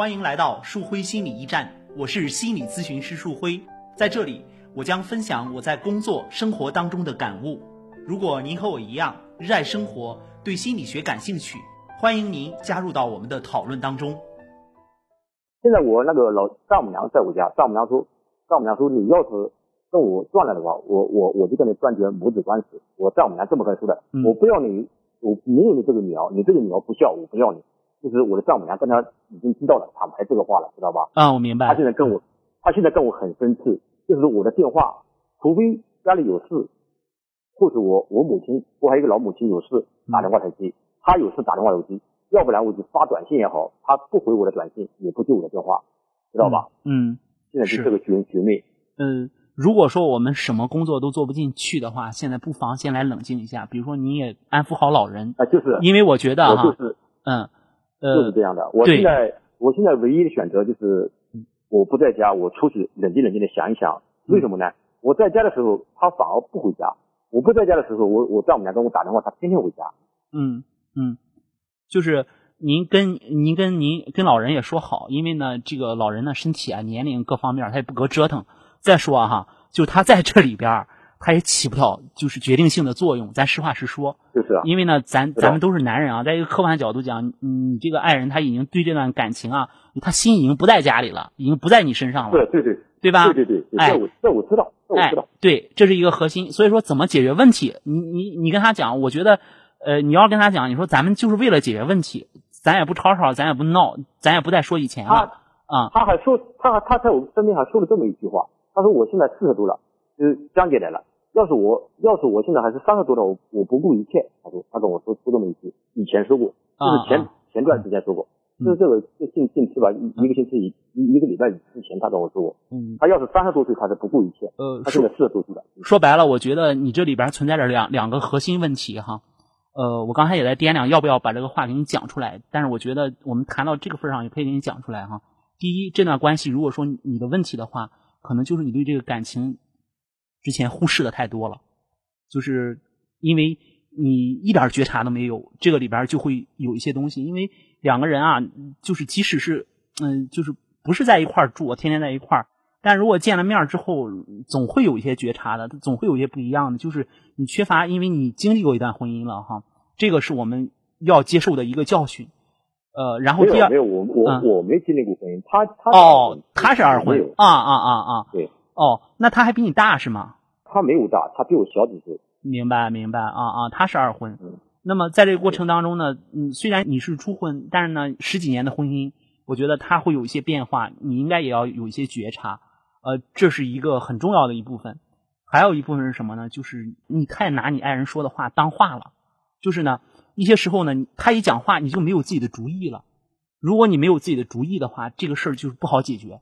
欢迎来到树辉心理驿站，我是心理咨询师树辉，在这里我将分享我在工作生活当中的感悟。如果您和我一样热爱生活，对心理学感兴趣，欢迎您加入到我们的讨论当中。现在我那个老丈母娘在我家，丈母娘说，丈母娘说你要是跟我断了的话，我我我就跟你断绝母子关系。我丈母娘这么跟说的，嗯我不要你，我没有你这个女儿，你这个女儿不孝，我不要你。就是我的丈母娘跟他已经知道了，坦白这个话了，知道吧？啊，我明白他现。在跟我，他现在跟我很生气，就是我的电话，除非家里有事，或者我我母亲，我还有一个老母亲有事打电话才接，他有事打电话有接，要不然我就发短信也好，他不回我的短信，也不接我的电话，知道吧？嗯现在就是这个局局面。嗯、呃，如果说我们什么工作都做不进去的话，现在不妨先来冷静一下。比如说，你也安抚好老人，啊，就是因为我觉得哈，我就是嗯就是呃这样的。我现在我现在唯一的选择就是，我不在家，我出去冷静冷静的想一想，为什么呢？我在家的时候，他反而不回家；我不在家的时候，我我丈母娘跟我打电话，他天天回家。嗯嗯，就是您跟您跟您跟老人也说好，因为呢，这个老人呢身体啊、年龄各方面他也不隔折腾。再说啊哈，就他在这里边儿，他也起不到就是决定性的作用。咱实话实说，就是啊，因为呢，咱咱们都是男人啊，在一个客观角度讲，你这个爱人他已经对这段感情啊，他心已经不在家里了，已经不在你身上了，对对对对吧？对对对，哎这我这我知道，这我哎知道。，对，这是一个核心。所以说，怎么解决问题？你你你跟他讲，我觉得，呃，你要跟他讲，你说咱们就是为了解决问题，咱也不吵吵，咱也不闹，咱也不再说以前了啊。他还说，他还他在我身边还说了这么一句话，他说我现在四十多了，就是江姐来了。要是我要是我现在还是三十多的，我我不顾一切。他说他跟我说说这么一句，以前说过，就是前、啊前段时间说过，嗯就是这个就近近期吧，一一个星期以一一个礼拜之前他跟我说过，嗯，他要是三十多岁，他是不顾一切，呃，他现在四十多岁了。说白了，我觉得你这里边存在着两两个核心问题哈。呃，我刚才也在掂量要不要把这个话给你讲出来，但是我觉得我们谈到这个份上，也可以给你讲出来哈。第一，这段关系如果说你的问题的话，可能就是你对这个感情之前忽视的太多了，就是因为你一点觉察都没有，这个里边就会有一些东西。因为两个人啊，就是即使是嗯、就是不是在一块儿住，天天在一块儿，但如果见了面之后，总会有一些觉察的，总会有一些不一样的，就是你缺乏，因为你经历过一段婚姻了哈，这个是我们要接受的一个教训。呃，然后第二没有没，有，我我、嗯。我没经历过婚姻，他他哦，他是二婚啊啊啊啊，对，哦，那他还比你大是吗？他没有大，他比我小几岁。明白明白啊啊，他是二婚。嗯那么在这个过程当中呢，嗯，虽然你是初婚，但是呢，十几年的婚姻，我觉得他会有一些变化，你应该也要有一些觉察，呃，这是一个很重要的一部分。还有一部分是什么呢？就是你太拿你爱人说的话当话了，就是呢，一些时候呢，他一讲话你就没有自己的主意了。如果你没有自己的主意的话，这个事儿就是不好解决。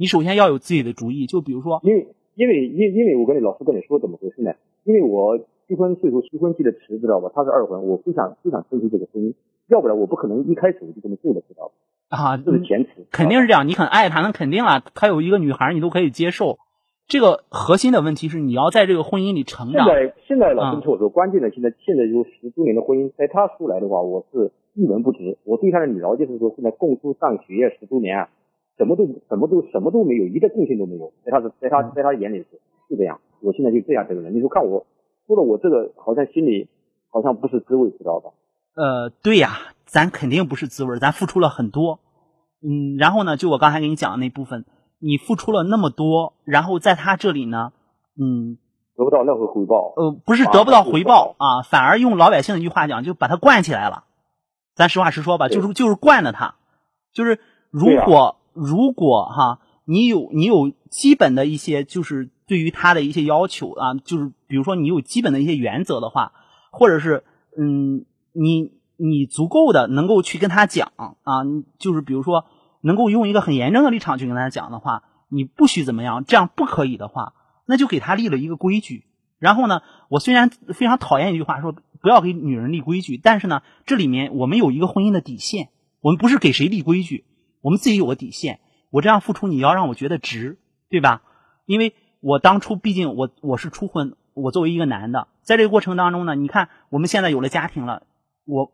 你首先要有自己的主意，就比如说，因为因为因因为我跟你老师跟你说怎么回事呢？因为我结婚岁数结婚期的迟，知道吧？他是二婚，我不想不想珍惜这个婚姻，要不然我不可能一开始我就这么做的，知道吧？啊，这是前提，肯定是这样，你很爱他，那肯定啊，他有一个女孩，你都可以接受。这个核心的问题是，你要在这个婚姻里成长。现在现在老嗯师听我说，关键的现在现在有十多年的婚姻，在他出来的话，我是一文不值。我对他的了解是说，现在共书上学业十多年啊，什么都什么都什么都没有，一个贡献都没有，在他是在他在他眼里是是这样。我现在就这样这个人，你说看我说的我这个好像心里好像不是滋味，知道吧？呃，对呀，咱肯定不是滋味，咱付出了很多。嗯，然后呢，就我刚才给你讲的那部分，你付出了那么多，然后在他这里呢，嗯，得不到任何回报。呃，不是得不到回报啊，反而用老百姓的一句话讲，就把他惯起来了。咱实话实说吧，就是就是惯着他，就是如果、如果哈，你有你有基本的一些就是对于他的一些要求啊，就是比如说你有基本的一些原则的话，或者是嗯，你你足够的能够去跟他讲啊，就是比如说能够用一个很严正的立场去跟他讲的话，你不许怎么样，这样不可以的话，那就给他立了一个规矩。然后呢，我虽然非常讨厌一句话说不要给女人立规矩，但是呢，这里面我们有一个婚姻的底线，我们不是给谁立规矩，我们自己有个底线。我这样付出，你要让我觉得值，对吧？因为我当初毕竟我我是初婚，我作为一个男的，在这个过程当中呢，你看我们现在有了家庭了，我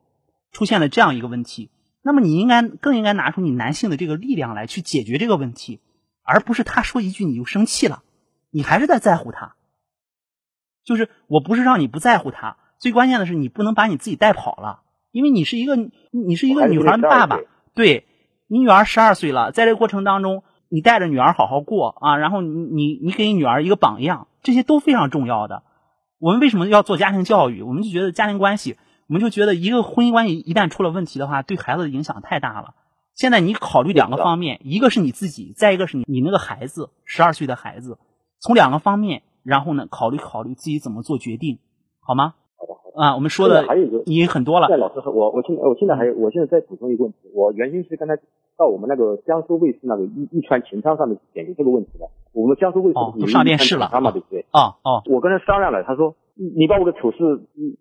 出现了这样一个问题，那么你应该更应该拿出你男性的这个力量来去解决这个问题，而不是他说一句你就生气了，你还是在在乎他。就是我不是让你不在乎他，最关键的是你不能把你自己带跑了，因为你是一个你是一个女孩的爸爸，对你女儿十二岁了，在这个过程当中，你带着女儿好好过啊，然后你你你给你女儿一个榜样，这些都非常重要的。我们为什么要做家庭教育？我们就觉得家庭关系，我们就觉得一个婚姻关系一旦出了问题的话，对孩子的影响太大了。现在你考虑两个方面，一个是你自己，再一个是你你那个孩子，十二岁的孩子，从两个方面。然后呢，考虑考虑自己怎么做决定，好吗？啊，我们说的还有一个，已经很多了。在老师，我我现在我现在还有，我现在再补充一个问题。我原先是刚才到我们那个江苏卫视那个一一传情商上面解决这个问题的。我们江苏卫视都上电视了，嘛，对不对？啊哦。我跟他商量了，他说你把我的丑事，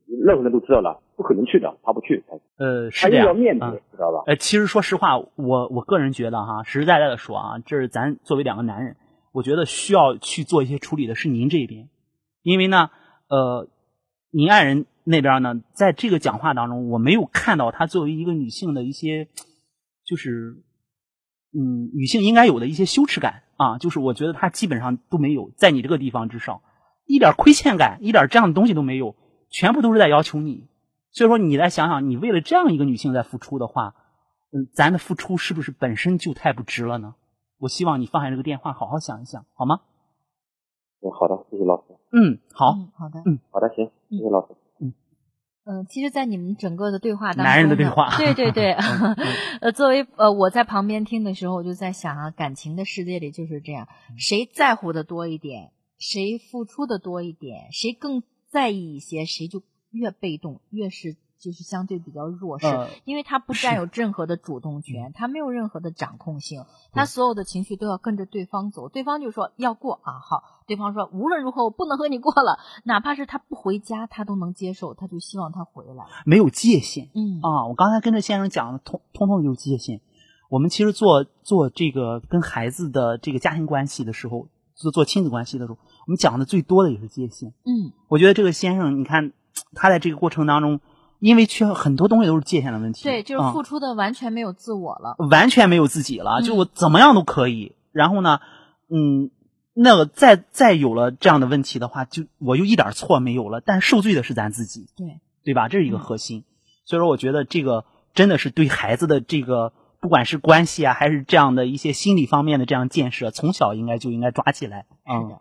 任何人都知道了，不可能去的，他不去。呃，是这样。要面子，知道吧？呃，其实说实话，我我个人觉得哈，实实在在的说啊，这是咱作为两个男人，我觉得需要去做一些处理的是您这边。因为呢，呃，您爱人那边呢，在这个讲话当中，我没有看到她作为一个女性的一些，就是，嗯，女性应该有的一些羞耻感啊，就是我觉得她基本上都没有，在你这个地方之上，一点亏欠感，一点这样的东西都没有，全部都是在要求你。所以说，你来想想，你为了这样一个女性在付出的话，嗯，咱的付出是不是本身就太不值了呢？我希望你放下这个电话，好好想一想，好吗？嗯，好的，谢谢老师。嗯，好，好的，嗯，好的，行，谢谢老师。嗯，嗯，其实，在你们整个的对话当中，男人的对话，对对对 呃，作为呃我在旁边听的时候，我就在想啊，感情的世界里就是这样，谁在乎的多一点，谁付出的多一点，谁更在意一些，谁就越被动，越是。就是相对比较弱势，因为他不占有任何的主动权，他没有任何的掌控性，他所有的情绪都要跟着对方走。对方就说要过啊，好，对方说无论如何我不能和你过了，哪怕是他不回家，他都能接受，他就希望他回来。没有界限，嗯啊，我刚才跟着先生讲的通通通有界限。我们其实做做这个跟孩子的这个家庭关系的时候，做做亲子关系的时候，我们讲的最多的也是界限。嗯，我觉得这个先生，你看他在这个过程当中。因为缺很多东西都是界限的问题，对，就是付出的完全没有自我了，完全没有自己了，就我怎么样都可以。然后呢，嗯，那个再再有了这样的问题的话，就我就一点错没有了，但受罪的是咱自己，对对吧？这是一个核心。所以说，我觉得这个真的是对孩子的这个，不管是关系啊，还是这样的一些心理方面的这样建设，从小应该就应该抓起来。嗯，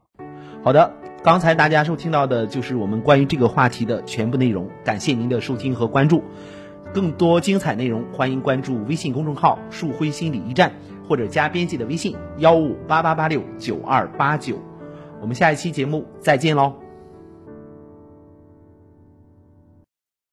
好的。刚才大家收听到的就是我们关于这个话题的全部内容，感谢您的收听和关注。更多精彩内容，欢迎关注微信公众号“树辉心理驿站”，或者加编辑的微信幺五八八八六九二八九。我们下一期节目再见喽。